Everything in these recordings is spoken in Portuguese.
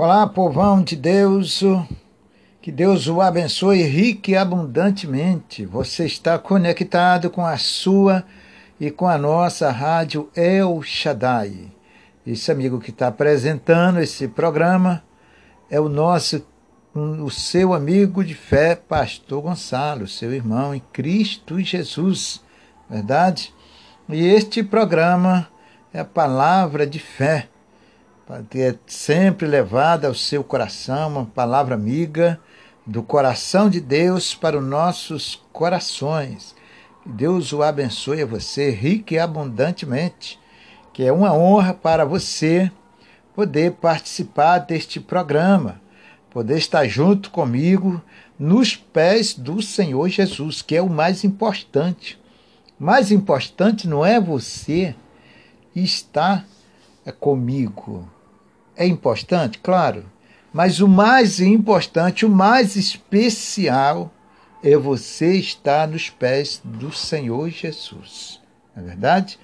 Olá, povão de Deus. Que Deus o abençoe rique e abundantemente. Você está conectado com a sua e com a nossa rádio El Shaddai. Esse amigo que está apresentando esse programa é o nosso, o seu amigo de fé, Pastor Gonçalo, seu irmão em Cristo Jesus, verdade? E este programa é a palavra de fé para ter sempre levado ao seu coração uma palavra amiga do coração de Deus para os nossos corações. Deus o abençoe a você rique e abundantemente, que é uma honra para você poder participar deste programa, poder estar junto comigo nos pés do Senhor Jesus, que é o mais importante. Mais importante não é você estar comigo, é importante, claro, mas o mais importante, o mais especial é você estar nos pés do Senhor Jesus. Não é verdade?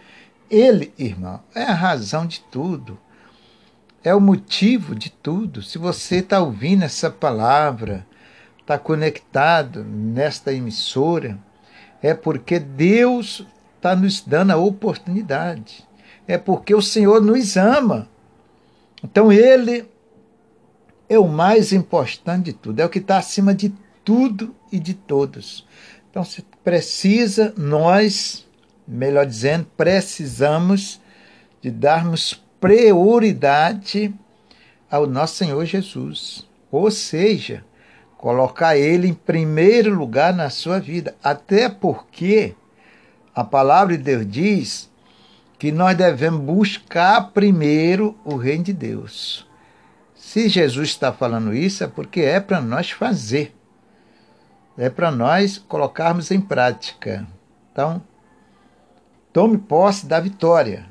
Ele, irmão, é a razão de tudo. É o motivo de tudo. Se você está ouvindo essa palavra, está conectado nesta emissora, é porque Deus está nos dando a oportunidade. É porque o Senhor nos ama. Então ele é o mais importante de tudo, é o que está acima de tudo e de todos. Então se precisa, nós, melhor dizendo, precisamos de darmos prioridade ao nosso Senhor Jesus. Ou seja, colocar ele em primeiro lugar na sua vida. Até porque a palavra de Deus diz que nós devemos buscar primeiro o reino de Deus. Se Jesus está falando isso, é porque é para nós fazer. É para nós colocarmos em prática. Então, tome posse da vitória.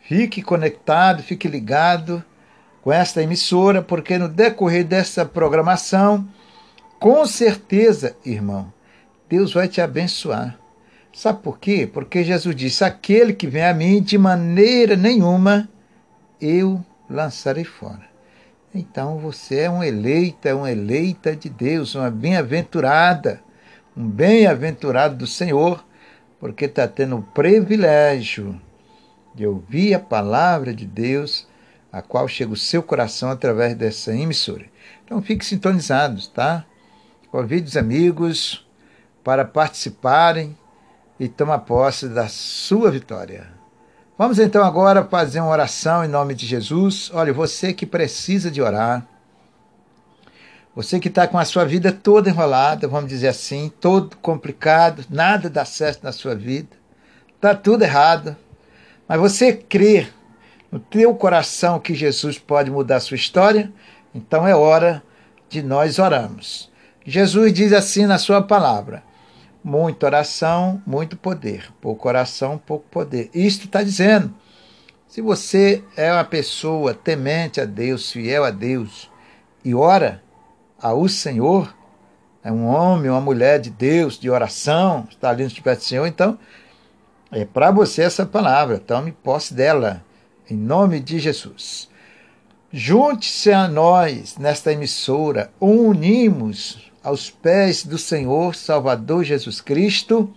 Fique conectado, fique ligado com esta emissora, porque no decorrer dessa programação, com certeza, irmão, Deus vai te abençoar. Sabe por quê? Porque Jesus disse: Aquele que vem a mim, de maneira nenhuma eu lançarei fora. Então você é um eleita, uma eleita de Deus, uma bem-aventurada, um bem-aventurado do Senhor, porque está tendo o privilégio de ouvir a palavra de Deus, a qual chega o seu coração através dessa emissora. Então fique sintonizados, tá? Convide os amigos para participarem e toma posse da sua vitória. Vamos então agora fazer uma oração em nome de Jesus. Olha, você que precisa de orar, você que está com a sua vida toda enrolada, vamos dizer assim, todo complicado, nada dá certo na sua vida, está tudo errado, mas você crê no teu coração que Jesus pode mudar a sua história, então é hora de nós orarmos. Jesus diz assim na sua palavra: Muita oração, muito poder. Pouco oração, pouco poder. Isto está dizendo: se você é uma pessoa temente a Deus, fiel a Deus, e ora ao Senhor, é um homem, uma mulher de Deus, de oração, está ali no pés do Senhor, então é para você essa palavra. Tome posse dela, em nome de Jesus. Junte-se a nós nesta emissora, unimos aos pés do Senhor Salvador Jesus Cristo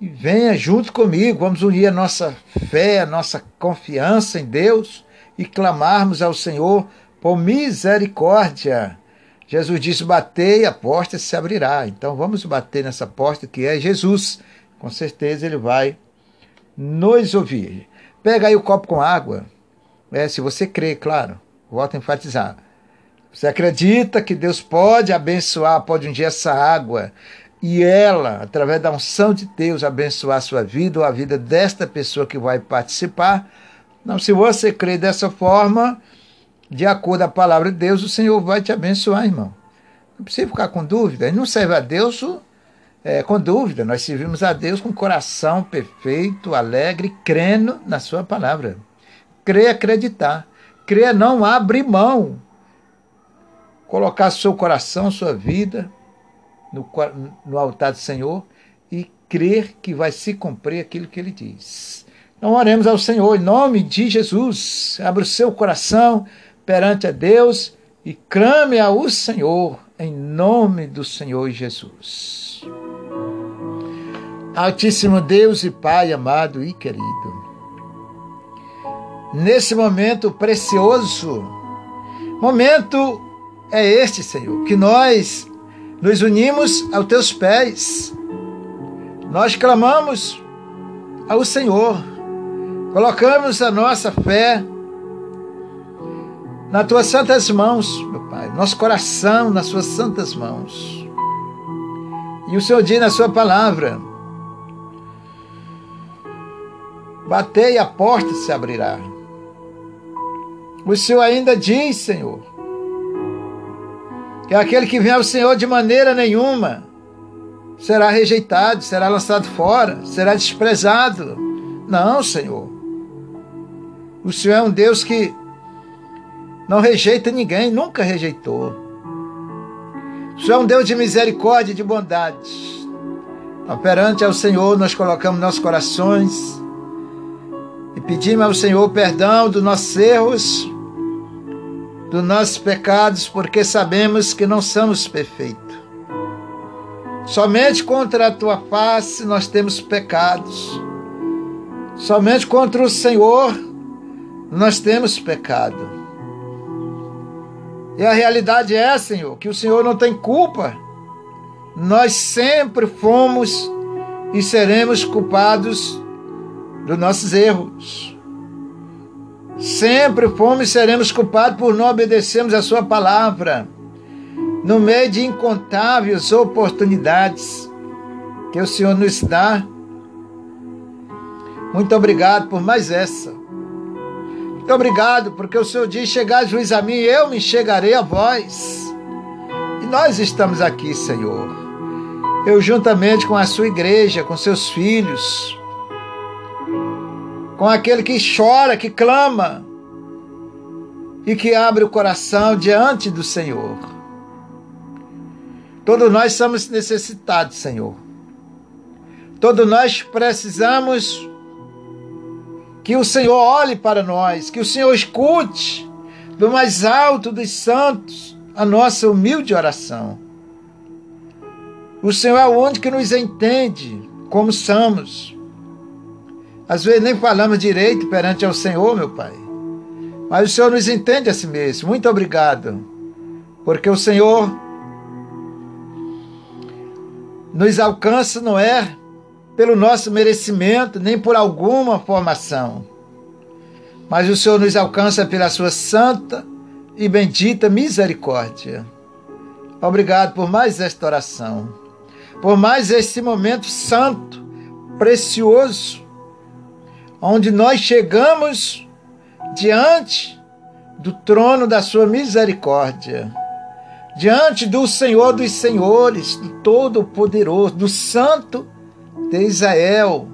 e venha junto comigo. Vamos unir a nossa fé, a nossa confiança em Deus e clamarmos ao Senhor por misericórdia. Jesus disse: Batei, a porta se abrirá. Então vamos bater nessa porta que é Jesus. Com certeza ele vai nos ouvir. Pega aí o copo com água. É, se você crê, claro. Volto a enfatizar. Você acredita que Deus pode abençoar, pode um dia essa água e ela, através da unção de Deus, abençoar a sua vida ou a vida desta pessoa que vai participar? Não, se você crê dessa forma, de acordo com a palavra de Deus, o Senhor vai te abençoar, irmão. Não precisa ficar com dúvida. Ele não serve a Deus é, com dúvida. Nós servimos a Deus com coração perfeito, alegre, crendo na sua palavra. Crê acreditar. Crê não abrir mão colocar seu coração, sua vida no, no altar do Senhor e crer que vai se cumprir aquilo que ele diz. Então oremos ao Senhor em nome de Jesus. Abra o seu coração, perante a Deus e clame ao Senhor em nome do Senhor Jesus. Altíssimo Deus e Pai amado e querido, nesse momento precioso, momento é este, Senhor, que nós nos unimos aos teus pés. Nós clamamos ao Senhor, colocamos a nossa fé nas tuas santas mãos, meu Pai, nosso coração nas suas santas mãos. E o Senhor diz na sua palavra: Batei a porta se abrirá. O Senhor ainda diz, Senhor, que aquele que vem ao Senhor de maneira nenhuma será rejeitado, será lançado fora, será desprezado. Não, Senhor. O Senhor é um Deus que não rejeita ninguém, nunca rejeitou. O Senhor é um Deus de misericórdia e de bondade. Operante ao Senhor, nós colocamos nossos corações e pedimos ao Senhor perdão dos nossos erros dos nossos pecados, porque sabemos que não somos perfeitos. Somente contra a tua face nós temos pecados. Somente contra o Senhor nós temos pecado. E a realidade é, Senhor, que o Senhor não tem culpa. Nós sempre fomos e seremos culpados dos nossos erros. Sempre fomos e seremos culpados por não obedecermos a Sua palavra, no meio de incontáveis oportunidades que o Senhor nos dá. Muito obrigado por mais essa. Muito obrigado, porque o Senhor diz: chegar juiz a mim, eu me chegarei a vós. E nós estamos aqui, Senhor. Eu, juntamente com a sua igreja, com seus filhos, com aquele que chora, que clama e que abre o coração diante do Senhor. Todos nós somos necessitados, Senhor. Todos nós precisamos que o Senhor olhe para nós, que o Senhor escute do mais alto dos santos a nossa humilde oração. O Senhor é o único que nos entende como somos. Às vezes nem falamos direito perante ao Senhor, meu Pai. Mas o Senhor nos entende a si mesmo. Muito obrigado. Porque o Senhor nos alcança não é pelo nosso merecimento, nem por alguma formação. Mas o Senhor nos alcança pela sua santa e bendita misericórdia. Obrigado por mais esta oração, por mais este momento santo, precioso, onde nós chegamos diante do trono da sua misericórdia, diante do Senhor dos Senhores, do Todo-Poderoso, do Santo de Israel,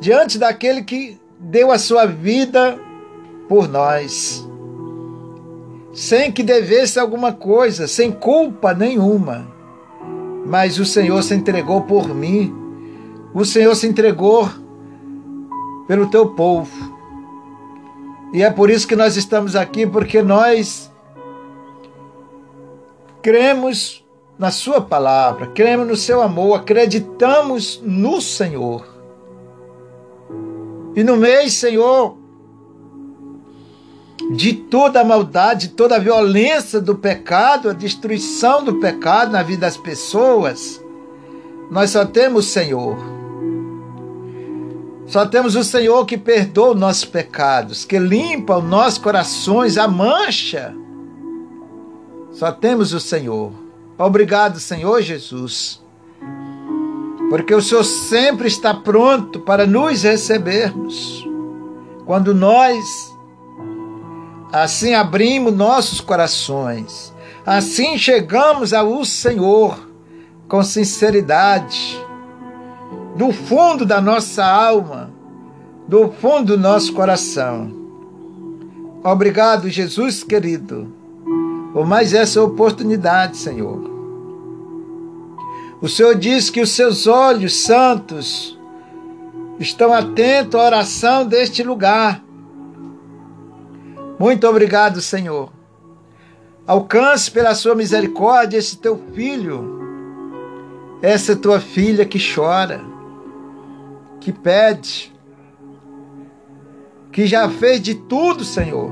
diante daquele que deu a sua vida por nós, sem que devesse alguma coisa, sem culpa nenhuma. Mas o Senhor se entregou por mim, o Senhor se entregou pelo teu povo. E é por isso que nós estamos aqui, porque nós cremos na Sua palavra, cremos no Seu amor, acreditamos no Senhor. E no meio, Senhor, de toda a maldade, toda a violência do pecado, a destruição do pecado na vida das pessoas, nós só temos Senhor. Só temos o Senhor que perdoa os nossos pecados, que limpa os nossos corações, a mancha. Só temos o Senhor. Obrigado, Senhor Jesus, porque o Senhor sempre está pronto para nos recebermos. Quando nós assim abrimos nossos corações, assim chegamos ao Senhor com sinceridade do fundo da nossa alma, do fundo do nosso coração. Obrigado, Jesus querido, por mais essa oportunidade, Senhor. O Senhor diz que os seus olhos santos estão atentos à oração deste lugar. Muito obrigado, Senhor. Alcance pela sua misericórdia esse teu filho, essa tua filha que chora, que pede, que já fez de tudo, Senhor,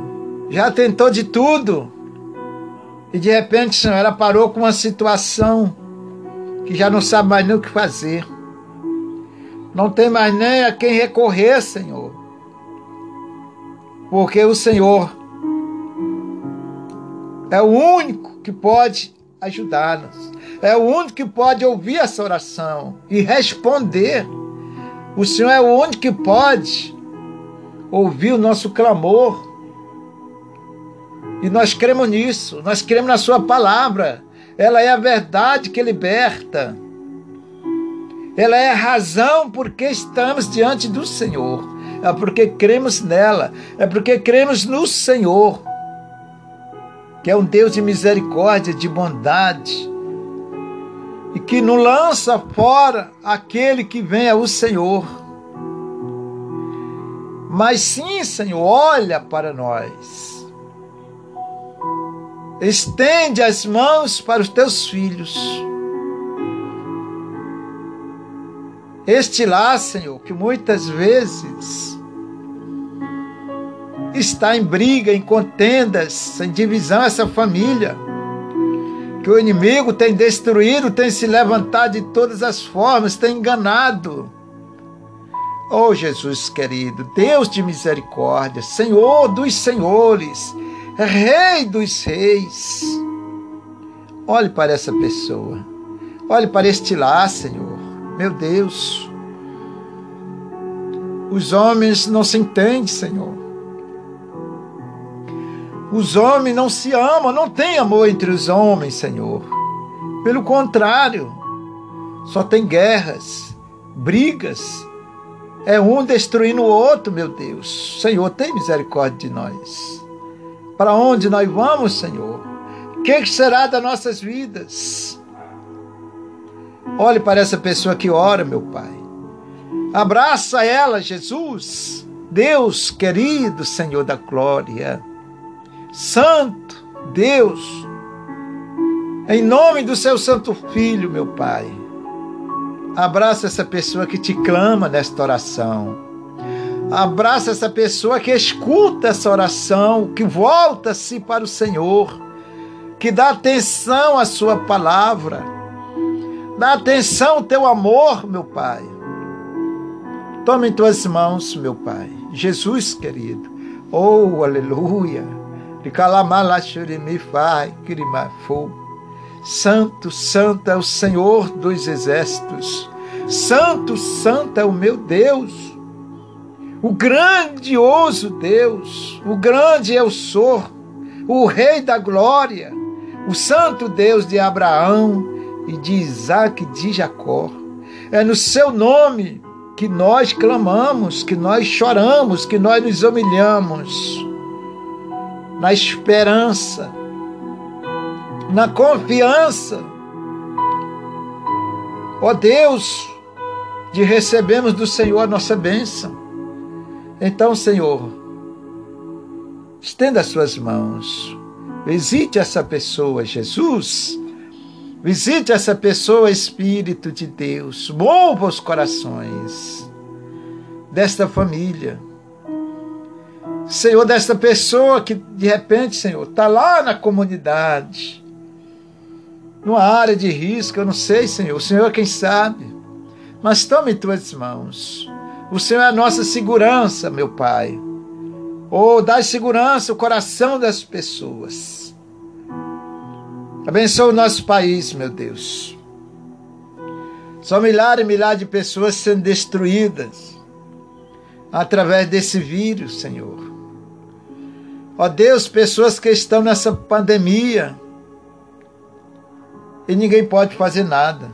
já tentou de tudo, e de repente, Senhor, ela parou com uma situação que já não sabe mais nem o que fazer. Não tem mais nem a quem recorrer, Senhor. Porque o Senhor é o único que pode ajudá-nos. É o único que pode ouvir essa oração e responder. O Senhor é o único que pode ouvir o nosso clamor. E nós cremos nisso, nós cremos na Sua palavra. Ela é a verdade que liberta. Ela é a razão porque estamos diante do Senhor. É porque cremos nela. É porque cremos no Senhor, que é um Deus de misericórdia, de bondade, e que não lança fora aquele que vem ao Senhor. Mas sim, Senhor, olha para nós Estende as mãos para os teus filhos. Este lá, Senhor, que muitas vezes está em briga, em contendas, em divisão essa família, que o inimigo tem destruído, tem se levantado de todas as formas, tem enganado. Oh Jesus querido, Deus de misericórdia, Senhor dos senhores, Rei dos reis. Olhe para essa pessoa. Olhe para este lá, Senhor. Meu Deus. Os homens não se entendem, Senhor. Os homens não se amam, não tem amor entre os homens, Senhor. Pelo contrário, só tem guerras, brigas. É um destruindo o outro, meu Deus. Senhor, tem misericórdia de nós. Para onde nós vamos, Senhor? O que será das nossas vidas? Olhe para essa pessoa que ora, meu Pai. Abraça ela, Jesus. Deus querido, Senhor da glória. Santo Deus. Em nome do seu santo filho, meu Pai. Abraça essa pessoa que te clama nesta oração. Abraça essa pessoa que escuta essa oração, que volta-se para o Senhor, que dá atenção à Sua palavra, dá atenção ao teu amor, meu Pai. Toma em tuas mãos, meu Pai, Jesus querido. Oh, aleluia. Santo, santo é o Senhor dos exércitos. Santo, santo é o meu Deus o grandioso Deus, o grande eu sou, o Rei da glória, o Santo Deus de Abraão e de Isaac e de Jacó. É no seu nome que nós clamamos, que nós choramos, que nós nos humilhamos, na esperança, na confiança. Ó Deus, de recebermos do Senhor a nossa bênção então, Senhor, estenda as suas mãos, visite essa pessoa, Jesus. Visite essa pessoa, Espírito de Deus. Mova os corações desta família. Senhor, desta pessoa que de repente, Senhor, está lá na comunidade, numa área de risco, eu não sei, Senhor. O Senhor é quem sabe. Mas tome em tuas mãos. O Senhor é a nossa segurança, meu Pai. Oh, dá segurança o coração das pessoas. Abençoa o nosso país, meu Deus. São milhares e milhares de pessoas sendo destruídas através desse vírus, Senhor. Ó Deus, pessoas que estão nessa pandemia e ninguém pode fazer nada.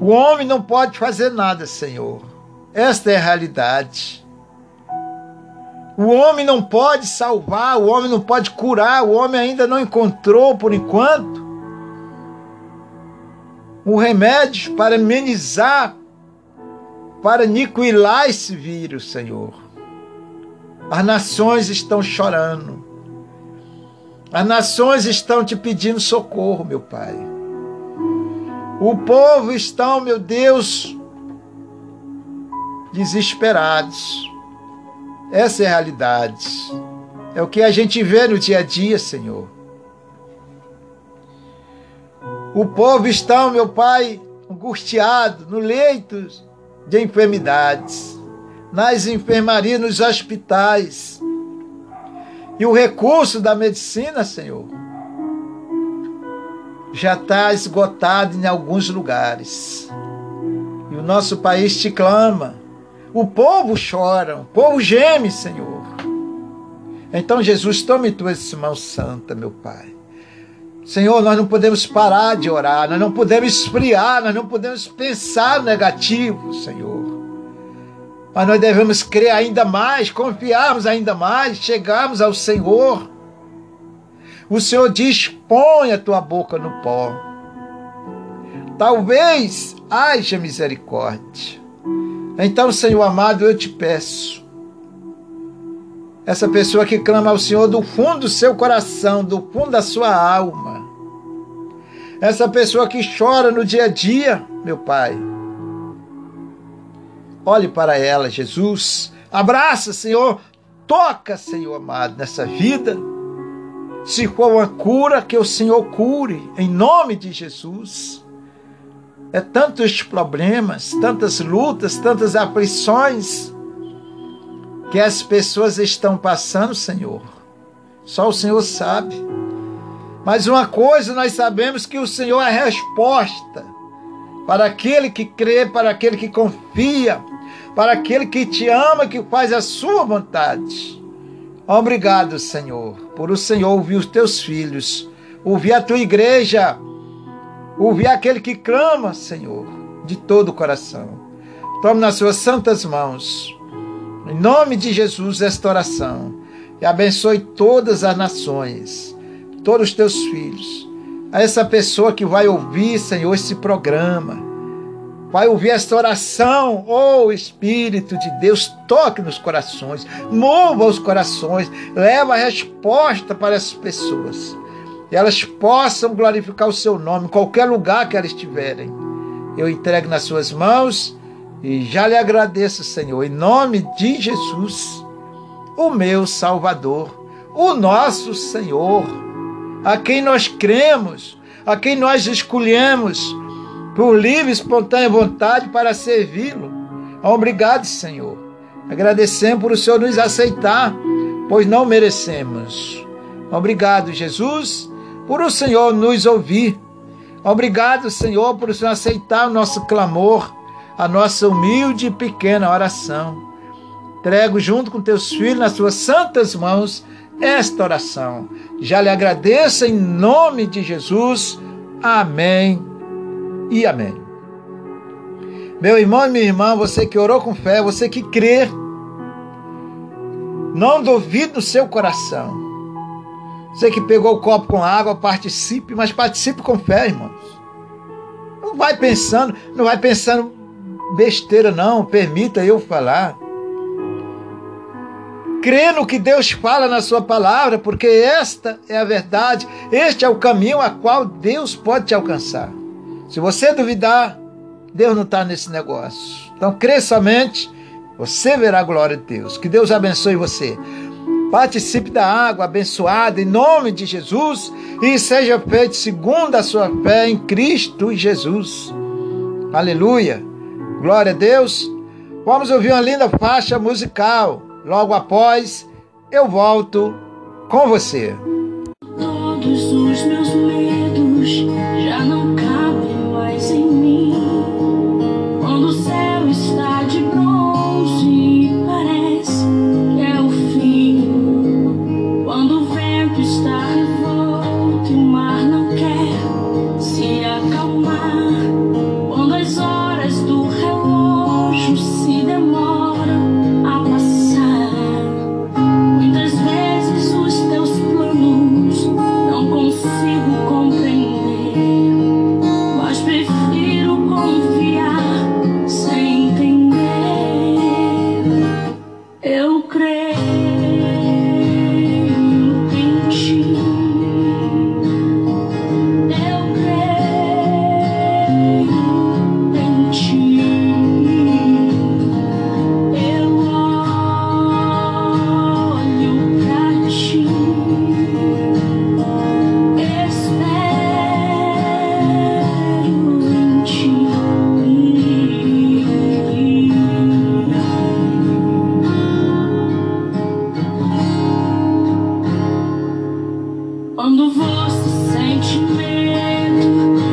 O homem não pode fazer nada, Senhor. Esta é a realidade. O homem não pode salvar, o homem não pode curar, o homem ainda não encontrou, por enquanto, um remédio para amenizar, para aniquilar esse vírus, Senhor. As nações estão chorando. As nações estão te pedindo socorro, meu Pai. O povo está, meu Deus, desesperados. Essa é a realidade. É o que a gente vê no dia a dia, Senhor. O povo está, meu Pai, angustiado no leito de enfermidades, nas enfermarias, nos hospitais. E o recurso da medicina, Senhor, já está esgotado em alguns lugares. E o nosso país te clama. O povo chora, o povo geme, Senhor. Então, Jesus, tome tuas mãos santa, meu Pai. Senhor, nós não podemos parar de orar, nós não podemos esfriar, nós não podemos pensar negativo, Senhor. Mas nós devemos crer ainda mais, confiarmos ainda mais, chegarmos ao Senhor. O Senhor diz: põe a tua boca no pó. Talvez haja misericórdia. Então, Senhor amado, eu te peço. Essa pessoa que clama ao Senhor do fundo do seu coração, do fundo da sua alma. Essa pessoa que chora no dia a dia, meu Pai Olhe para ela, Jesus. Abraça, Senhor. Toca, Senhor amado, nessa vida. Se for uma cura, que o Senhor cure, em nome de Jesus. É tantos problemas, tantas lutas, tantas aflições que as pessoas estão passando, Senhor. Só o Senhor sabe. Mas uma coisa nós sabemos que o Senhor é a resposta para aquele que crê, para aquele que confia, para aquele que te ama, que faz a sua vontade. Obrigado, Senhor, por o Senhor ouvir os teus filhos, ouvir a tua igreja, ouvir aquele que clama, Senhor, de todo o coração. Tome nas suas santas mãos, em nome de Jesus, esta oração, e abençoe todas as nações, todos os teus filhos, a essa pessoa que vai ouvir, Senhor, esse programa Vai ouvir esta oração, oh Espírito de Deus, toque nos corações, mova os corações, leva a resposta para essas pessoas. Elas possam glorificar o seu nome em qualquer lugar que elas estiverem. Eu entrego nas suas mãos e já lhe agradeço, Senhor, em nome de Jesus, o meu Salvador, o nosso Senhor, a quem nós cremos, a quem nós escolhemos por livre e espontânea vontade para servi-lo. Obrigado, Senhor. Agradecemos por o Senhor nos aceitar, pois não merecemos. Obrigado, Jesus, por o Senhor nos ouvir. Obrigado, Senhor, por o Senhor aceitar o nosso clamor, a nossa humilde e pequena oração. Trego junto com teus filhos nas tuas santas mãos esta oração. Já lhe agradeço em nome de Jesus. Amém e amém. Meu irmão e minha irmã, você que orou com fé, você que crê, não duvide no seu coração. Você que pegou o copo com água, participe, mas participe com fé, irmãos. Não vai pensando, não vai pensando besteira, não. Permita eu falar. Crê no que Deus fala na sua palavra, porque esta é a verdade, este é o caminho a qual Deus pode te alcançar. Se você duvidar, Deus não está nesse negócio. Então crê somente, você verá a glória de Deus. Que Deus abençoe você. Participe da água abençoada em nome de Jesus e seja feito segundo a sua fé em Cristo Jesus. Aleluia. Glória a Deus. Vamos ouvir uma linda faixa musical. Logo após, eu volto com você. Todos os meus Quando você sente medo,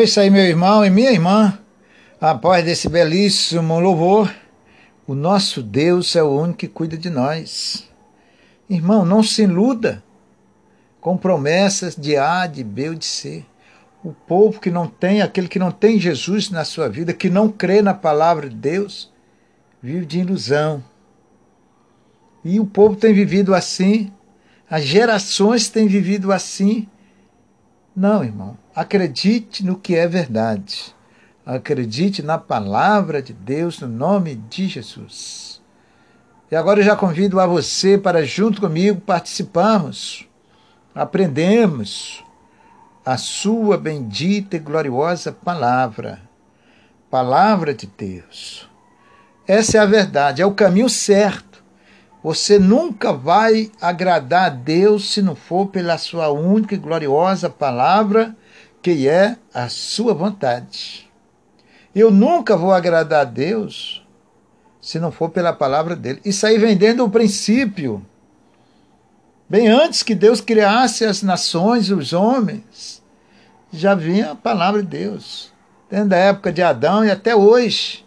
É isso aí, meu irmão e minha irmã. Após desse belíssimo louvor, o nosso Deus é o único que cuida de nós. Irmão, não se iluda com promessas de A, de B ou de C. O povo que não tem, aquele que não tem Jesus na sua vida, que não crê na palavra de Deus, vive de ilusão. E o povo tem vivido assim, as gerações têm vivido assim. Não, irmão. Acredite no que é verdade. Acredite na palavra de Deus, no nome de Jesus. E agora eu já convido a você para, junto comigo, participarmos, aprendermos a sua bendita e gloriosa palavra. Palavra de Deus. Essa é a verdade, é o caminho certo. Você nunca vai agradar a Deus se não for pela sua única e gloriosa palavra, que é a sua vontade. Eu nunca vou agradar a Deus se não for pela palavra dele. Isso aí vem dentro do princípio. Bem antes que Deus criasse as nações os homens, já vinha a palavra de Deus. Desde a época de Adão e até hoje.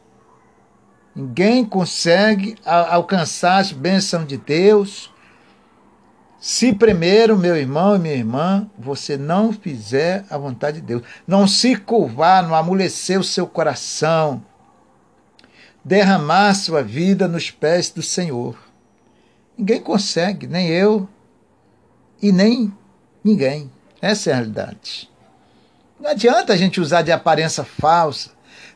Ninguém consegue alcançar as bênçãos de Deus se primeiro, meu irmão e minha irmã, você não fizer a vontade de Deus, não se curvar, não amolecer o seu coração, derramar sua vida nos pés do Senhor. Ninguém consegue, nem eu e nem ninguém. Essa é a realidade. Não adianta a gente usar de aparência falsa,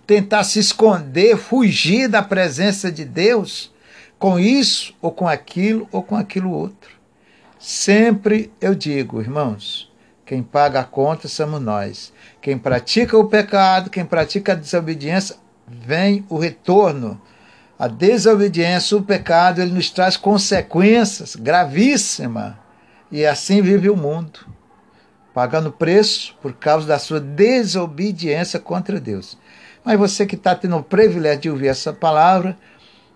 tentar se esconder, fugir da presença de Deus com isso ou com aquilo ou com aquilo outro. Sempre eu digo, irmãos, quem paga a conta somos nós. Quem pratica o pecado, quem pratica a desobediência, vem o retorno. A desobediência, o pecado, ele nos traz consequências gravíssimas. E assim vive o mundo, pagando preço por causa da sua desobediência contra Deus. Mas você que está tendo o privilégio de ouvir essa palavra,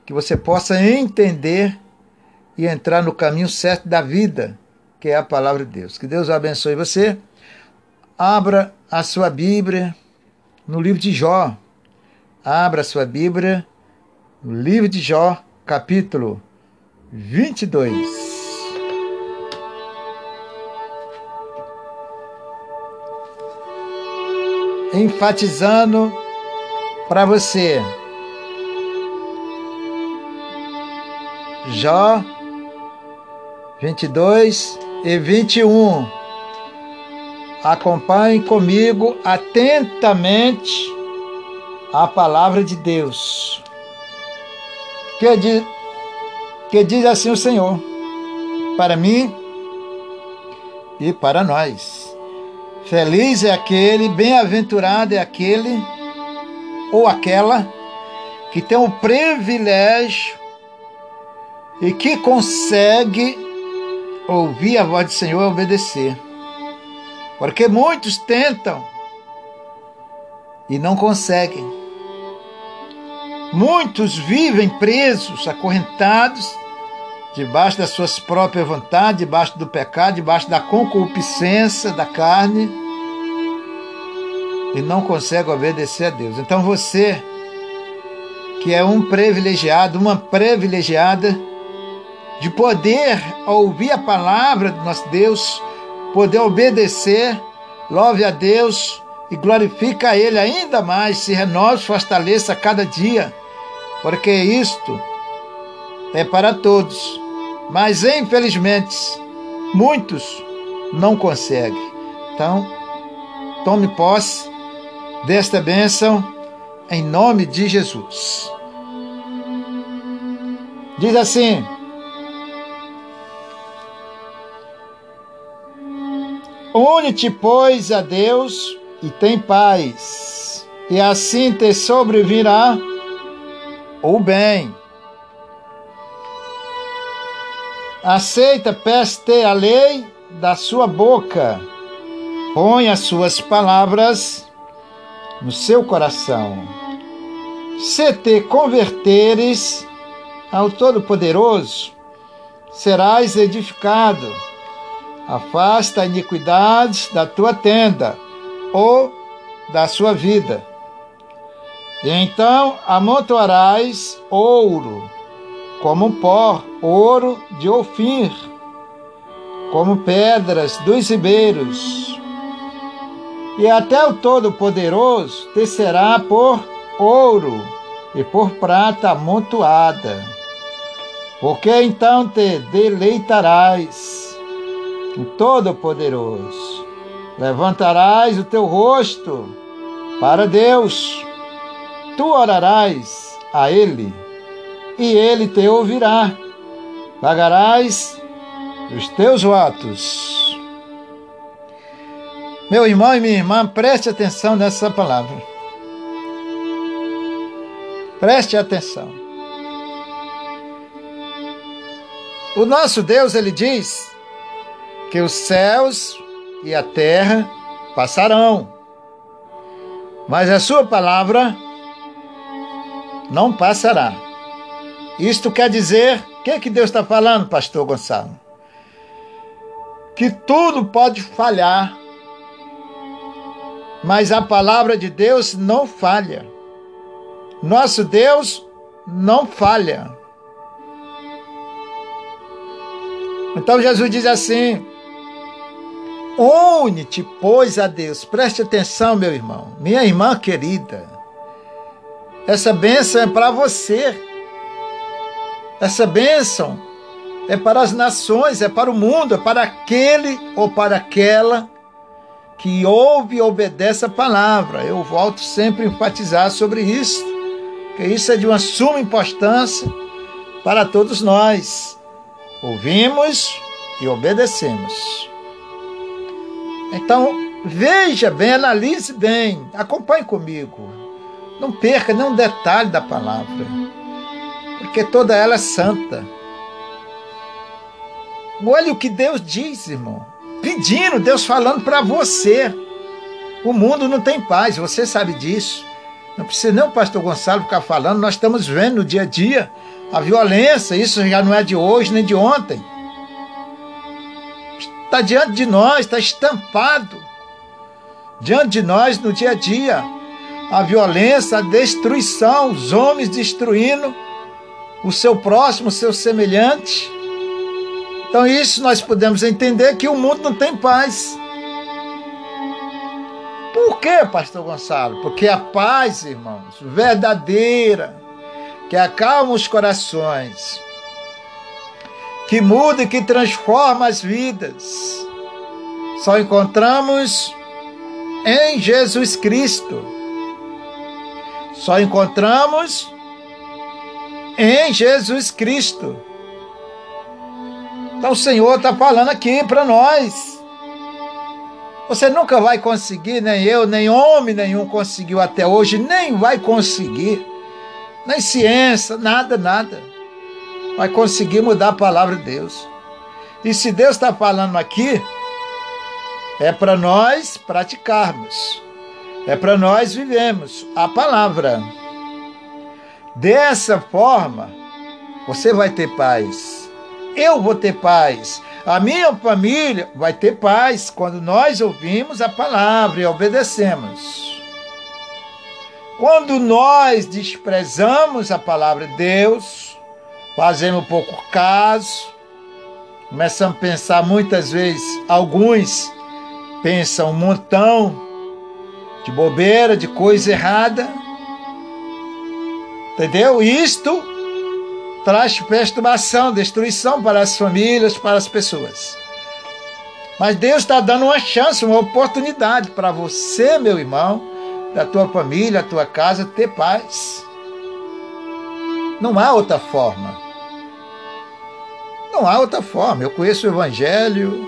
que você possa entender e entrar no caminho certo da vida, que é a palavra de Deus. Que Deus abençoe você. Abra a sua Bíblia no livro de Jó. Abra a sua Bíblia no livro de Jó, capítulo 22. Enfatizando para você. Jó 22 e 21. Acompanhe comigo atentamente a palavra de Deus. Que diz, que diz assim o Senhor, para mim e para nós. Feliz é aquele, bem-aventurado é aquele ou aquela que tem o privilégio e que consegue ouvir a voz do Senhor e obedecer. Porque muitos tentam e não conseguem. Muitos vivem presos, acorrentados, debaixo das suas próprias vontades, debaixo do pecado, debaixo da concupiscência da carne e não consegue obedecer a Deus. Então você, que é um privilegiado, uma privilegiada, de poder ouvir a palavra do nosso Deus, poder obedecer, louve a Deus e glorifica a Ele ainda mais, se renove, fortaleça a cada dia, porque isto é para todos, mas infelizmente muitos não conseguem. Então, tome posse desta bênção em nome de Jesus. Diz assim: Une-te, pois, a Deus e tem paz, e assim te sobrevirá o bem. Aceita, peste a lei da sua boca, põe as suas palavras no seu coração. Se te converteres ao Todo-Poderoso, serás edificado. Afasta a iniquidade da tua tenda ou da sua vida. E então amontoarás ouro, como pó, ouro de Ofir, como pedras dos ribeiros e até o Todo-Poderoso te será por ouro e por prata amontoada. Porque então te deleitarás o Todo-Poderoso. Levantarás o teu rosto para Deus. Tu orarás a Ele e Ele te ouvirá. Pagarás os teus votos. Meu irmão e minha irmã, preste atenção nessa palavra. Preste atenção. O nosso Deus, ele diz que os céus e a terra passarão, mas a sua palavra não passará. Isto quer dizer, o que, que Deus está falando, pastor Gonçalo? Que tudo pode falhar, mas a palavra de Deus não falha. Nosso Deus não falha. Então Jesus diz assim: Une-te, pois, a Deus. Preste atenção, meu irmão, minha irmã querida. Essa bênção é para você. Essa bênção é para as nações, é para o mundo, é para aquele ou para aquela que ouve e obedece a palavra. Eu volto sempre a enfatizar sobre isso, que isso é de uma suma importância para todos nós. Ouvimos e obedecemos. Então, veja bem, analise bem, acompanhe comigo. Não perca nenhum detalhe da palavra, porque toda ela é santa. Olha o que Deus diz, irmão pedindo, Deus falando para você. O mundo não tem paz, você sabe disso. Não precisa nem o pastor Gonçalo ficar falando, nós estamos vendo no dia a dia a violência, isso já não é de hoje nem de ontem. Está diante de nós, está estampado diante de nós no dia a dia. A violência, a destruição, os homens destruindo o seu próximo, o seu semelhante. Então, isso nós podemos entender que o mundo não tem paz. Por quê, pastor Gonçalo? Porque a paz, irmãos, verdadeira, que acalma os corações, que muda e que transforma as vidas, só encontramos em Jesus Cristo. Só encontramos em Jesus Cristo. Então o Senhor está falando aqui para nós. Você nunca vai conseguir, nem eu, nem homem nenhum conseguiu até hoje, nem vai conseguir, nem ciência, nada, nada. Vai conseguir mudar a palavra de Deus. E se Deus está falando aqui, é para nós praticarmos, é para nós vivemos a palavra. Dessa forma, você vai ter paz. Eu vou ter paz. A minha família vai ter paz quando nós ouvimos a palavra e obedecemos. Quando nós desprezamos a palavra de Deus, fazemos pouco caso, começamos a pensar muitas vezes, alguns pensam um montão de bobeira, de coisa errada. Entendeu? Isto traz perturbação, destruição para as famílias, para as pessoas. Mas Deus está dando uma chance, uma oportunidade para você, meu irmão, da tua família, da tua casa, ter paz. Não há outra forma. Não há outra forma. Eu conheço o Evangelho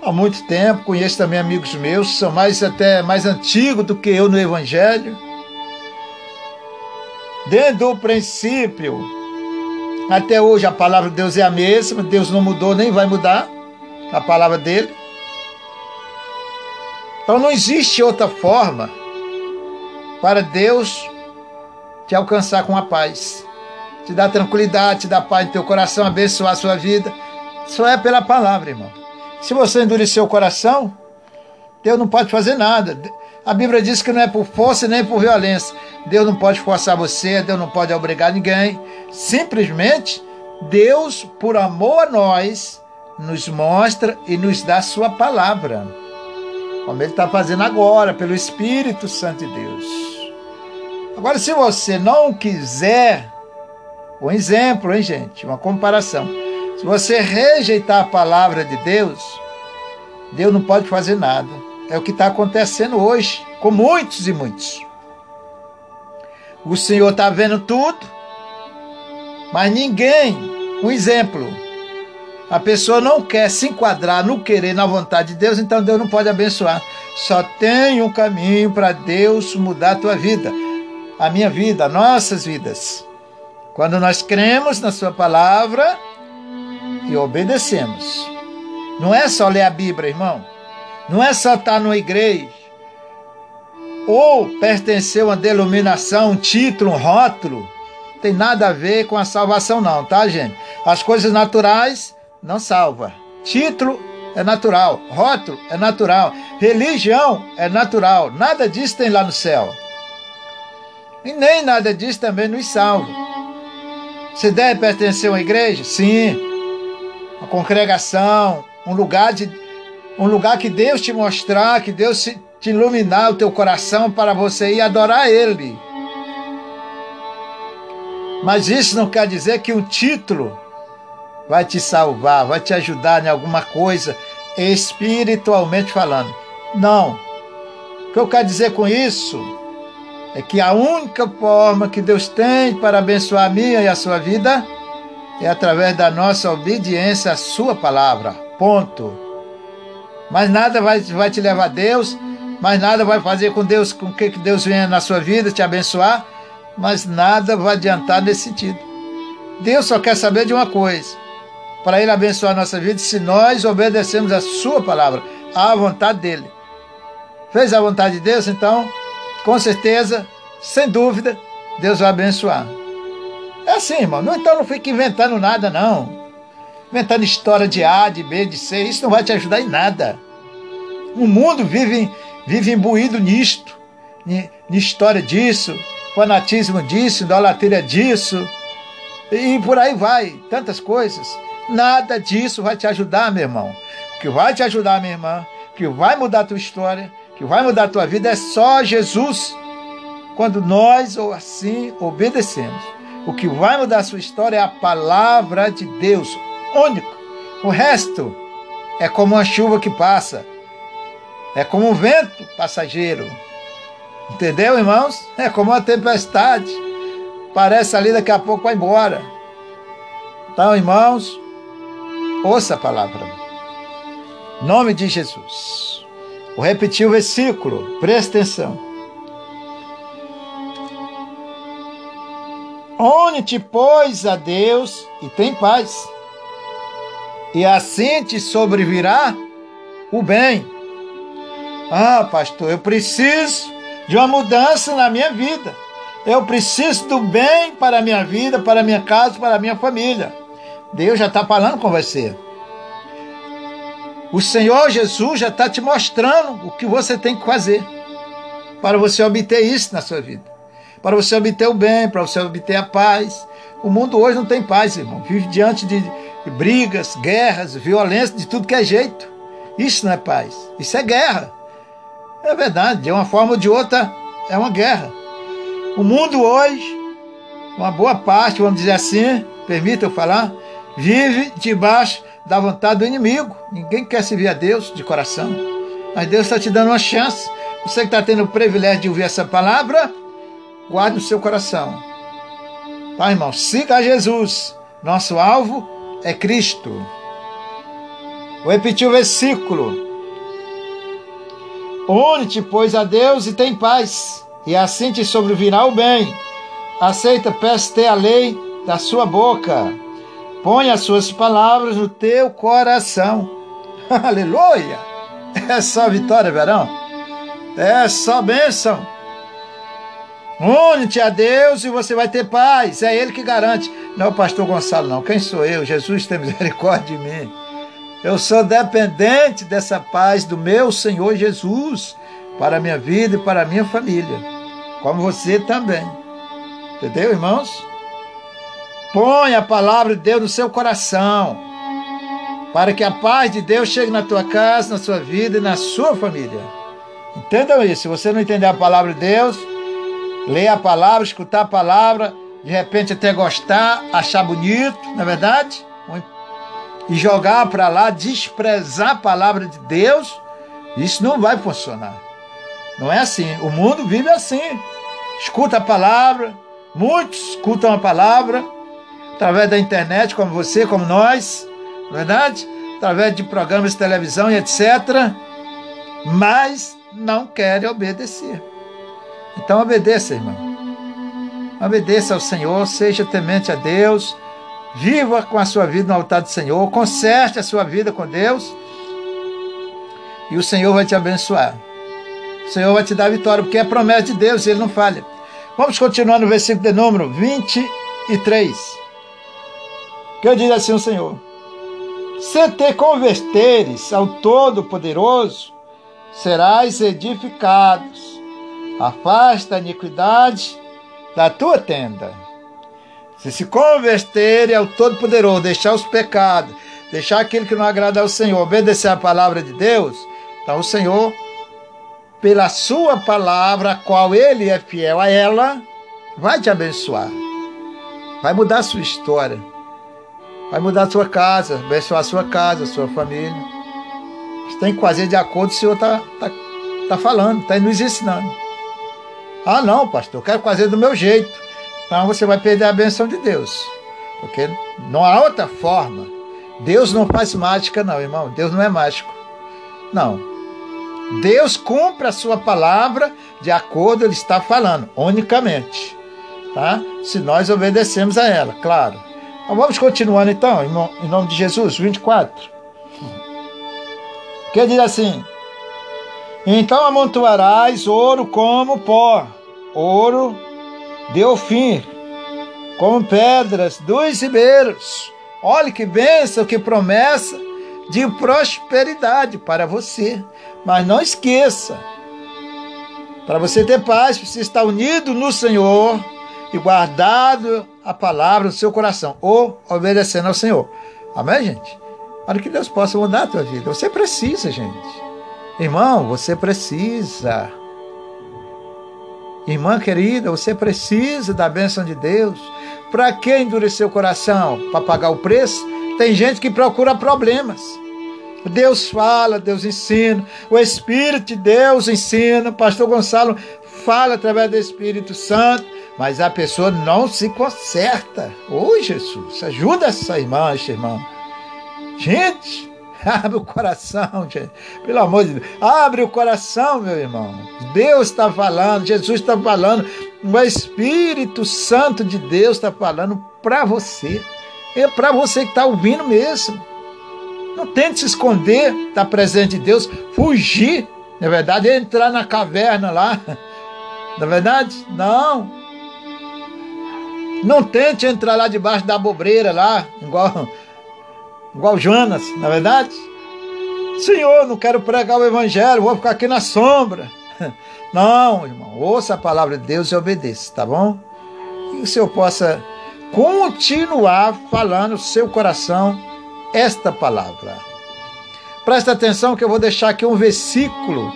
há muito tempo, conheço também amigos meus, são mais até mais antigos do que eu no Evangelho. Desde do princípio, até hoje a palavra de Deus é a mesma, Deus não mudou nem vai mudar a palavra dele. Então não existe outra forma para Deus te alcançar com a paz, te dar tranquilidade, te dar paz no teu coração, abençoar a sua vida. Só é pela palavra, irmão. Se você endurecer o coração, Deus não pode fazer nada. A Bíblia diz que não é por força nem por violência. Deus não pode forçar você, Deus não pode obrigar ninguém. Simplesmente, Deus, por amor a nós, nos mostra e nos dá sua palavra. Como Ele está fazendo agora, pelo Espírito Santo de Deus. Agora, se você não quiser, um exemplo, hein, gente? Uma comparação. Se você rejeitar a palavra de Deus, Deus não pode fazer nada. É o que está acontecendo hoje com muitos e muitos. O Senhor está vendo tudo, mas ninguém, um exemplo, a pessoa não quer se enquadrar no querer, na vontade de Deus, então Deus não pode abençoar. Só tem um caminho para Deus mudar a tua vida, a minha vida, nossas vidas. Quando nós cremos na Sua palavra e obedecemos. Não é só ler a Bíblia, irmão. Não é só estar numa igreja ou pertencer a uma denominação, um título, um rótulo. Tem nada a ver com a salvação, não, tá, gente? As coisas naturais não salva. Título é natural, rótulo é natural, religião é natural. Nada disso tem lá no céu. E nem nada disso também nos salva. Você deve pertencer a uma igreja? Sim. Uma congregação, um lugar de um lugar que Deus te mostrar, que Deus te iluminar o teu coração para você ir adorar Ele. Mas isso não quer dizer que um título vai te salvar, vai te ajudar em alguma coisa, espiritualmente falando. Não. O que eu quero dizer com isso é que a única forma que Deus tem para abençoar a minha e a sua vida é através da nossa obediência à Sua palavra. Ponto. Mas nada vai, vai te levar a Deus, mas nada vai fazer com Deus, com que Deus venha na sua vida te abençoar, mas nada vai adiantar nesse sentido. Deus só quer saber de uma coisa: para Ele abençoar a nossa vida, se nós obedecemos a Sua palavra, à vontade dEle. Fez a vontade de Deus, então, com certeza, sem dúvida, Deus vai abençoar. É assim, irmão. Então não fique inventando nada, não inventando história de A, de B, de C, isso não vai te ajudar em nada. O mundo vive, vive imbuído nisto, em história disso, fanatismo disso, idolatria disso. e por aí vai, tantas coisas. Nada disso vai te ajudar, meu irmão. O que vai te ajudar, minha irmã, o que vai mudar a tua história, que vai mudar a tua vida é só Jesus. Quando nós ou assim obedecemos, o que vai mudar a sua história é a palavra de Deus, único. O resto é como uma chuva que passa, é como um vento passageiro. Entendeu, irmãos? É como uma tempestade. Parece ali daqui a pouco vai embora. Então, irmãos, ouça a palavra. Nome de Jesus. Vou repetir o versículo, presta atenção. Une-te, pois, a Deus e tem paz, e assim te sobrevirá o bem. Ah, pastor, eu preciso de uma mudança na minha vida. Eu preciso do bem para a minha vida, para a minha casa, para a minha família. Deus já está falando com você. O Senhor Jesus já está te mostrando o que você tem que fazer para você obter isso na sua vida. Para você obter o bem, para você obter a paz. O mundo hoje não tem paz, irmão. Vive diante de brigas, guerras, violência, de tudo que é jeito. Isso não é paz. Isso é guerra. É verdade, de uma forma ou de outra, é uma guerra. O mundo hoje, uma boa parte, vamos dizer assim, permita eu falar, vive debaixo da vontade do inimigo. Ninguém quer servir a Deus de coração. Mas Deus está te dando uma chance. Você que está tendo o privilégio de ouvir essa palavra, guarde no seu coração. Tá, irmão? Siga a Jesus. Nosso alvo é Cristo. Vou repetir o versículo. Une-te, pois, a Deus e tem paz, e assim te sobrevirá o bem. Aceita, peço-te a lei da sua boca. Põe as suas palavras no teu coração. Aleluia! É só vitória, verão. É só bênção. Une-te a Deus e você vai ter paz. É Ele que garante. Não é o pastor Gonçalo, não. Quem sou eu? Jesus tem misericórdia de mim. Eu sou dependente dessa paz do meu Senhor Jesus para a minha vida e para a minha família, como você também. Entendeu, irmãos? Põe a palavra de Deus no seu coração, para que a paz de Deus chegue na tua casa, na sua vida e na sua família. Entendam isso. Se você não entender a palavra de Deus, leia a palavra, escutar a palavra, de repente até gostar, achar bonito, não é verdade? e jogar para lá, desprezar a palavra de Deus, isso não vai funcionar. Não é assim. O mundo vive assim. Escuta a palavra, muitos escutam a palavra através da internet, como você, como nós, não é verdade? Através de programas de televisão e etc. Mas não querem obedecer. Então obedeça, irmão. Obedeça ao Senhor, seja temente a Deus Viva com a sua vida no altar do Senhor, conserte a sua vida com Deus e o Senhor vai te abençoar. O Senhor vai te dar vitória, porque é promessa de Deus ele não falha. Vamos continuar no versículo de número 23. Que diz assim o Senhor: Se te converteres ao Todo-Poderoso, serás edificados. Afasta a iniquidade da tua tenda se se converterem ao Todo-Poderoso, deixar os pecados, deixar aquilo que não agrada ao Senhor, obedecer a palavra de Deus, então o Senhor, pela sua palavra, a qual Ele é fiel a ela, vai te abençoar. Vai mudar a sua história. Vai mudar a sua casa, abençoar a sua casa, a sua família. Você tem que fazer de acordo com o Senhor está tá, tá falando, está nos ensinando. Ah, não, pastor, eu quero fazer do meu jeito. Então você vai perder a benção de Deus. Porque não há outra forma. Deus não faz mágica, não, irmão. Deus não é mágico. Não. Deus cumpre a sua palavra de acordo ele está falando, unicamente. Tá? Se nós obedecemos a ela, claro. Vamos continuando então, em nome de Jesus, 24. Que diz assim: Então amontoarás ouro como pó, ouro de Ofir, como pedras dos ribeiros. Olhe que bênção, que promessa de prosperidade para você. Mas não esqueça, para você ter paz, precisa estar unido no Senhor, e guardado a palavra no seu coração, ou obedecendo ao Senhor. Amém, gente? Para que Deus possa mudar a tua vida. Você precisa, gente. Irmão, você precisa. Irmã querida, você precisa da bênção de Deus. Para que endurecer o coração? Para pagar o preço? Tem gente que procura problemas. Deus fala, Deus ensina, o Espírito de Deus ensina, Pastor Gonçalo fala através do Espírito Santo, mas a pessoa não se conserta. Ô oh, Jesus, ajuda essa irmã, esse irmão. Gente, abre o coração, gente. Pelo amor de Deus, abre o coração, meu irmão. Deus está falando, Jesus está falando, o Espírito Santo de Deus está falando para você. É para você que está ouvindo mesmo. Não tente se esconder da presença de Deus, fugir, na verdade, entrar na caverna lá. Na verdade, não. Não tente entrar lá debaixo da bobreira lá, igual, igual Jonas, na verdade. Senhor, não quero pregar o evangelho, vou ficar aqui na sombra. Não, irmão, ouça a palavra de Deus e obedeça, tá bom? E o Senhor possa continuar falando no seu coração esta palavra. Presta atenção que eu vou deixar aqui um versículo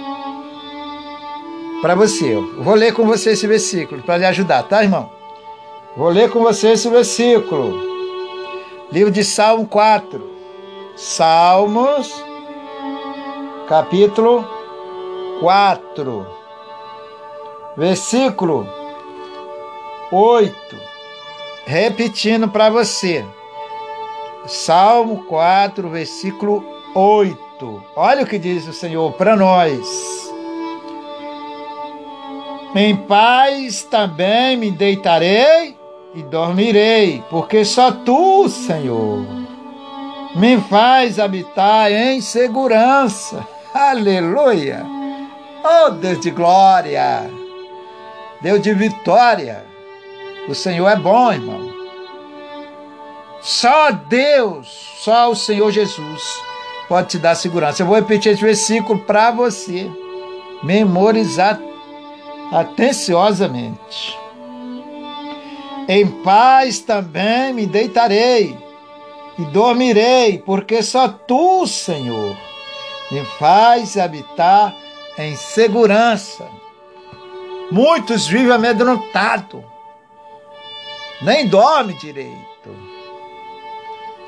para você. Eu vou ler com você esse versículo para lhe ajudar, tá, irmão? Vou ler com você esse versículo. Livro de Salmo 4. Salmos, capítulo 4, versículo 8. Repetindo para você. Salmo 4, versículo 8. Olha o que diz o Senhor para nós. Em paz também me deitarei e dormirei, porque só tu, Senhor, me faz habitar em segurança. Aleluia! Oh Deus de glória! Deus de vitória! O Senhor é bom, irmão. Só Deus, só o Senhor Jesus pode te dar segurança. Eu vou repetir esse versículo para você memorizar atenciosamente. Em paz também me deitarei e dormirei, porque só tu, Senhor, me faz habitar em segurança. Muitos vivem amedrontados, nem dormem direito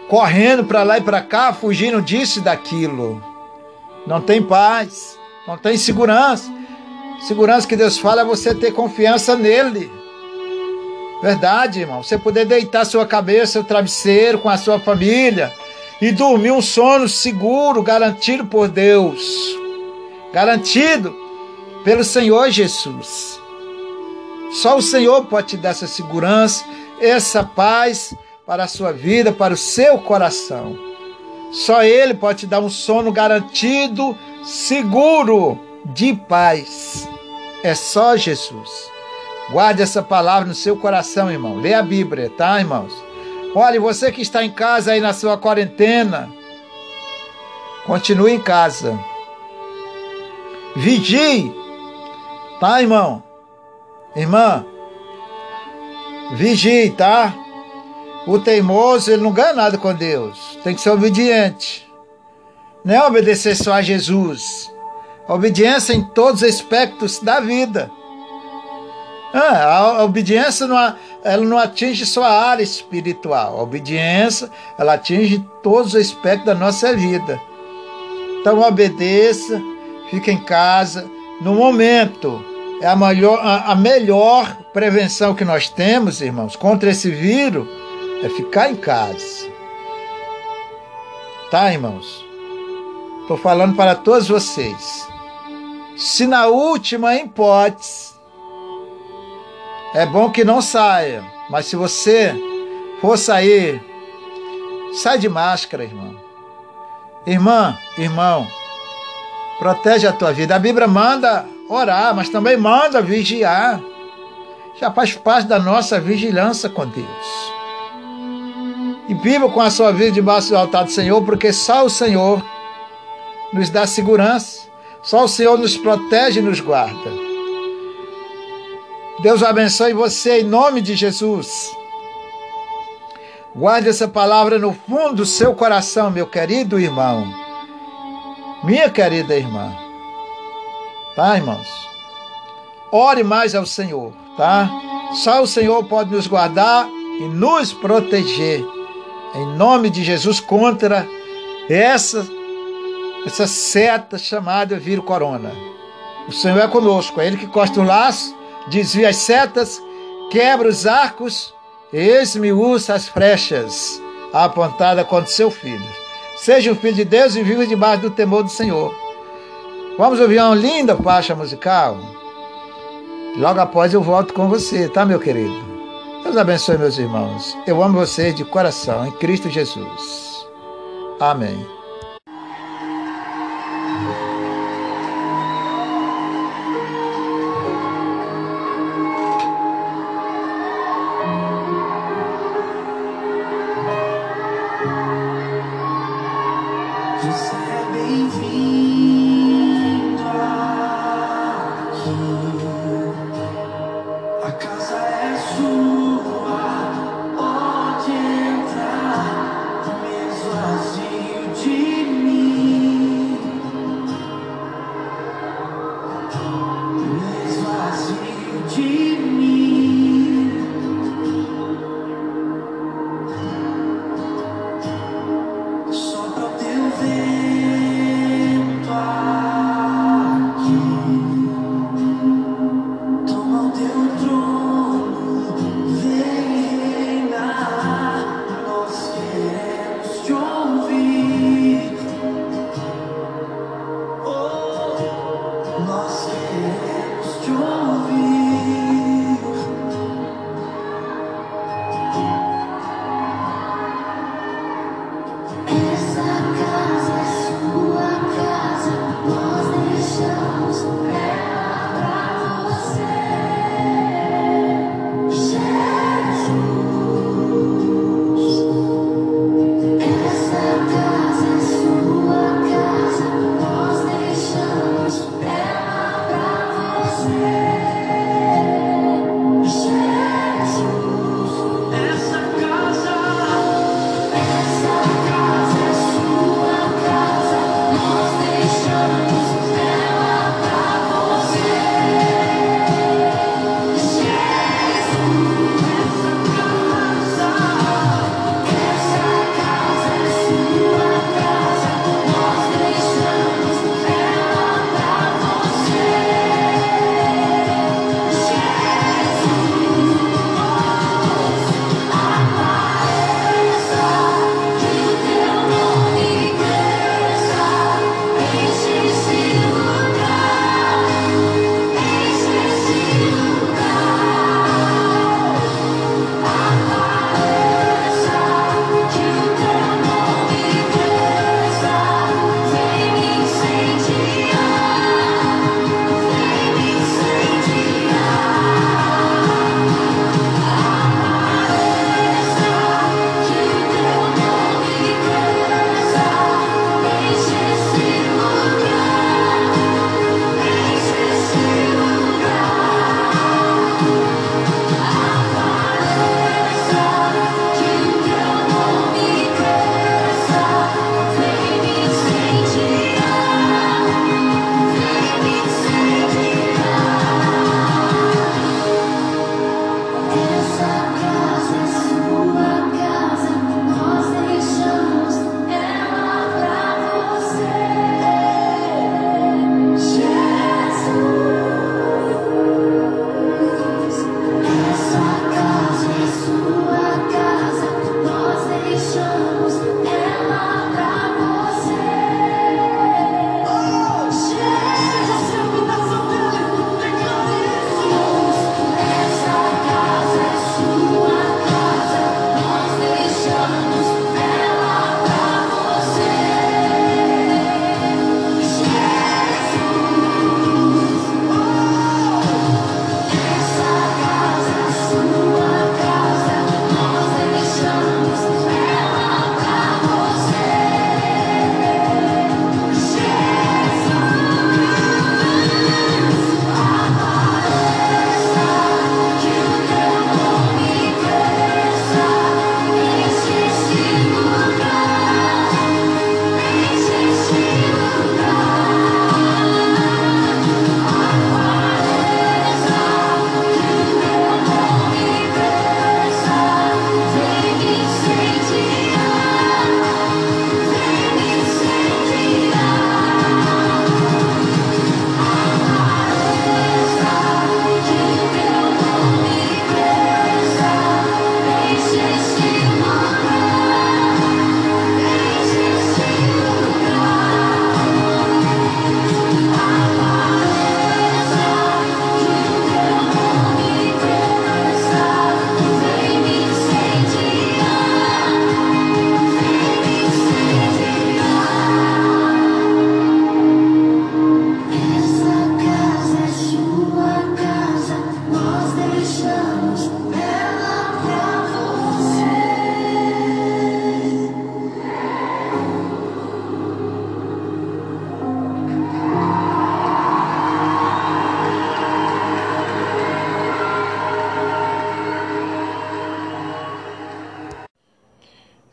correndo para lá e para cá, fugindo disso e daquilo. Não tem paz, não tem segurança. Segurança que Deus fala é você ter confiança nele. Verdade, irmão. Você poder deitar sua cabeça no travesseiro com a sua família e dormir um sono seguro, garantido por Deus. Garantido pelo Senhor Jesus. Só o Senhor pode te dar essa segurança, essa paz para a sua vida, para o seu coração. Só Ele pode te dar um sono garantido, seguro, de paz. É só Jesus. Guarde essa palavra no seu coração, irmão. Lê a Bíblia, tá, irmãos? Olha, você que está em casa aí na sua quarentena, continue em casa. Vigie, tá, irmão? Irmã, vigie, tá? O teimoso, ele não ganha nada com Deus. Tem que ser obediente. Não é obedecer só a Jesus. Obediência em todos os aspectos da vida. Ah, a obediência não, ela não atinge só a área espiritual. A obediência, ela atinge todos os aspectos da nossa vida. Então obedeça, fique em casa. No momento, é a melhor, a, a melhor prevenção que nós temos, irmãos, contra esse vírus é ficar em casa. Tá, irmãos? Estou falando para todos vocês. Se na última hipótese, é bom que não saia, mas se você for sair, sai de máscara, irmão. Irmã, irmão, protege a tua vida. A Bíblia manda orar, mas também manda vigiar. Já faz parte da nossa vigilância com Deus e viva com a sua vida debaixo do altar do Senhor, porque só o Senhor nos dá segurança, só o Senhor nos protege e nos guarda. Deus abençoe você em nome de Jesus. Guarde essa palavra no fundo do seu coração, meu querido irmão. Minha querida irmã. Tá, irmãos? Ore mais ao Senhor, tá? Só o Senhor pode nos guardar e nos proteger. Em nome de Jesus contra essa essa seta chamada vírus corona. O Senhor é conosco, é Ele que costa o laço, desvia as setas, quebra os arcos, esmiuça as flechas apontada contra seu filho. Seja o filho de Deus e viva debaixo do temor do Senhor. Vamos ouvir uma linda faixa musical? Logo após eu volto com você, tá, meu querido? Deus abençoe, meus irmãos. Eu amo vocês de coração, em Cristo Jesus. Amém.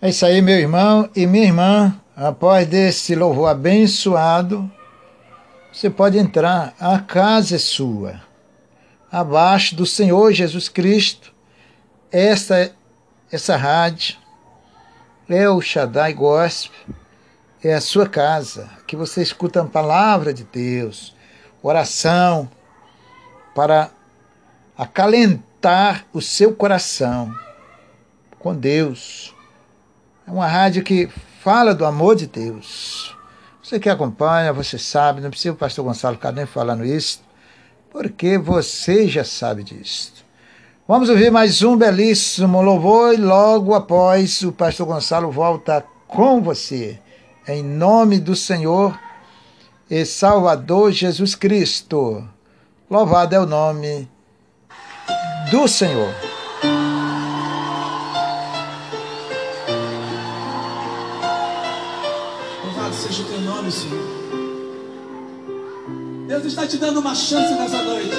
É isso aí, meu irmão e minha irmã. Após desse louvor abençoado, você pode entrar. A casa é sua. Abaixo do Senhor Jesus Cristo, essa, essa rádio é o Shaddai Gospel, é a sua casa, que você escuta a palavra de Deus, oração, para acalentar o seu coração com Deus. É uma rádio que fala do amor de Deus. Você que acompanha, você sabe, não precisa o pastor Gonçalo ficar nem falando isso, porque você já sabe disso. Vamos ouvir mais um belíssimo louvor e logo após o pastor Gonçalo volta com você. Em nome do Senhor e Salvador Jesus Cristo. Louvado é o nome do Senhor. Está te dando uma chance nessa noite.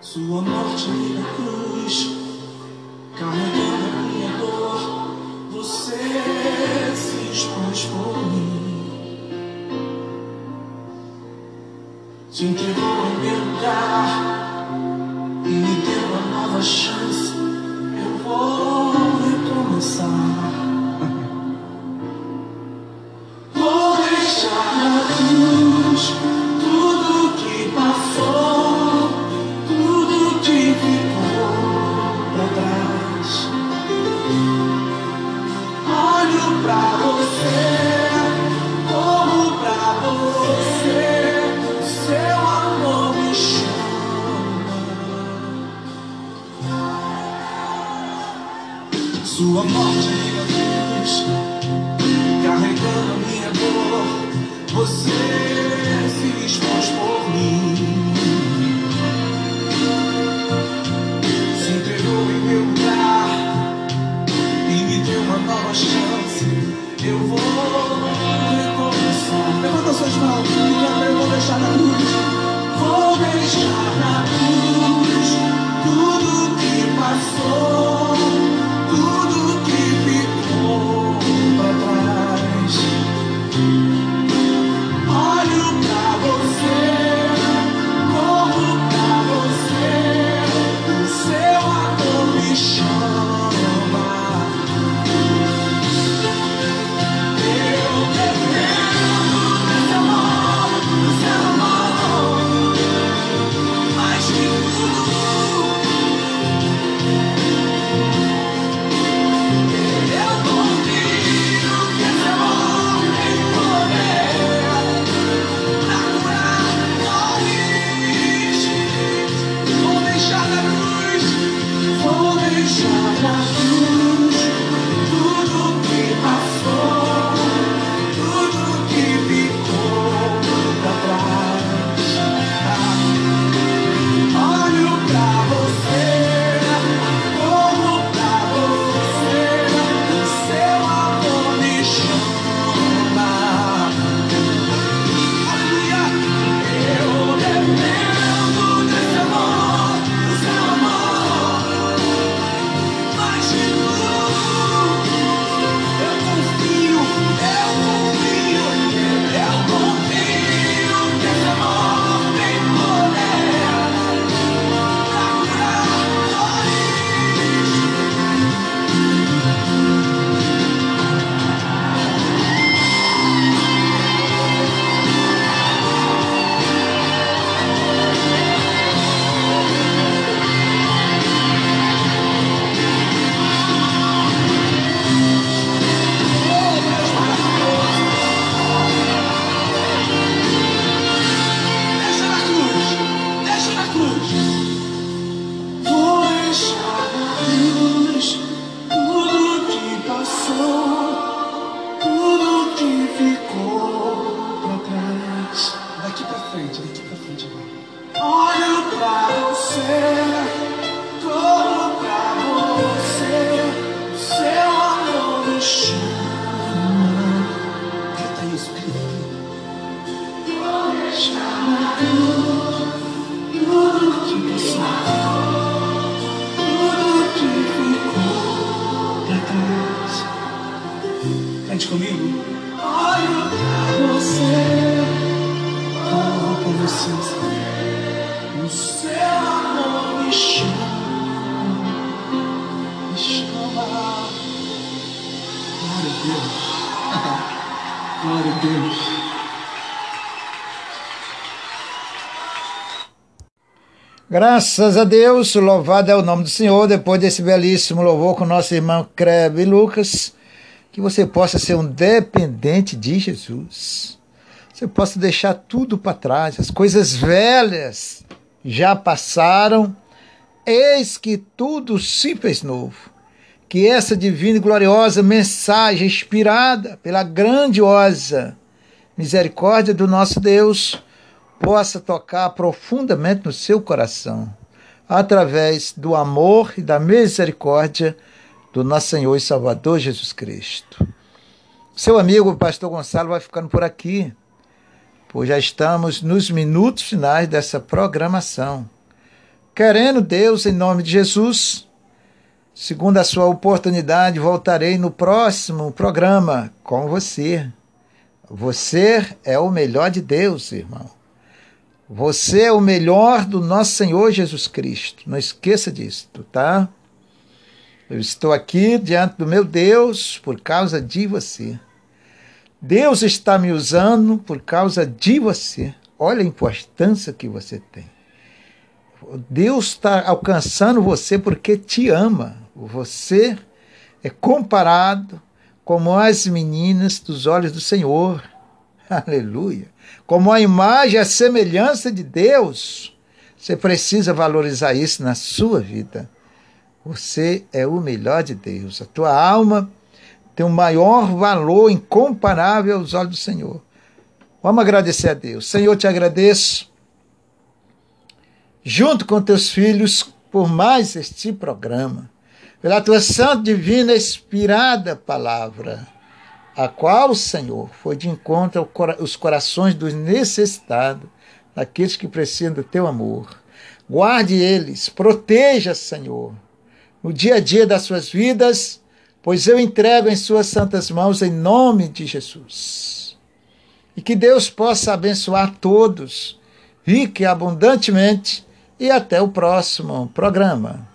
Sua morte na cruz, carregando a minha dor, você se expôs por mim. Se entregou Graças a Deus, louvado é o nome do Senhor. Depois desse belíssimo louvor com nosso irmão Crebe Lucas, que você possa ser um dependente de Jesus. Você possa deixar tudo para trás, as coisas velhas já passaram, eis que tudo se fez novo. Que essa divina e gloriosa mensagem inspirada pela grandiosa misericórdia do nosso Deus possa tocar profundamente no seu coração, através do amor e da misericórdia do nosso Senhor e Salvador Jesus Cristo. Seu amigo, o pastor Gonçalo, vai ficando por aqui, pois já estamos nos minutos finais dessa programação. Querendo Deus, em nome de Jesus, segundo a sua oportunidade, voltarei no próximo programa com você. Você é o melhor de Deus, irmão. Você é o melhor do nosso Senhor Jesus Cristo. Não esqueça disso, tá? Eu estou aqui diante do meu Deus por causa de você. Deus está me usando por causa de você. Olha a importância que você tem. Deus está alcançando você porque te ama. Você é comparado como as meninas dos olhos do Senhor. Aleluia como a imagem e a semelhança de Deus. Você precisa valorizar isso na sua vida. Você é o melhor de Deus. A tua alma tem um maior valor incomparável aos olhos do Senhor. Vamos agradecer a Deus. Senhor, te agradeço, junto com teus filhos, por mais este programa, pela tua santa, divina, inspirada palavra a qual, Senhor, foi de encontro aos corações dos necessitados, daqueles que precisam do teu amor. Guarde eles, proteja, Senhor, no dia a dia das suas vidas, pois eu entrego em suas santas mãos em nome de Jesus. E que Deus possa abençoar todos, rique e abundantemente, e até o próximo programa.